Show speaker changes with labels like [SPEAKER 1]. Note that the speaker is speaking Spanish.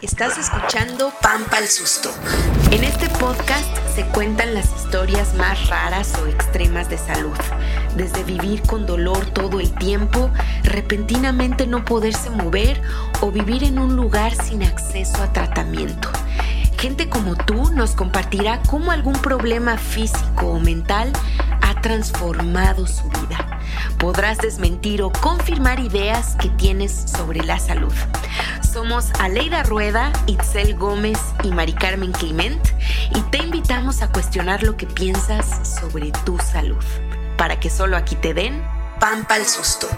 [SPEAKER 1] Estás escuchando Pampa al Susto. En este podcast se cuentan las historias más raras o extremas de salud. Desde vivir con dolor todo el tiempo, repentinamente no poderse mover o vivir en un lugar sin acceso a tratamiento. Gente como tú nos compartirá cómo algún problema físico o mental ha transformado su vida. Podrás desmentir o confirmar ideas que tienes sobre la salud. Somos Aleida Rueda, Itzel Gómez y Mari Carmen Clement y te invitamos a cuestionar lo que piensas sobre tu salud, para que solo aquí te den pampa al susto.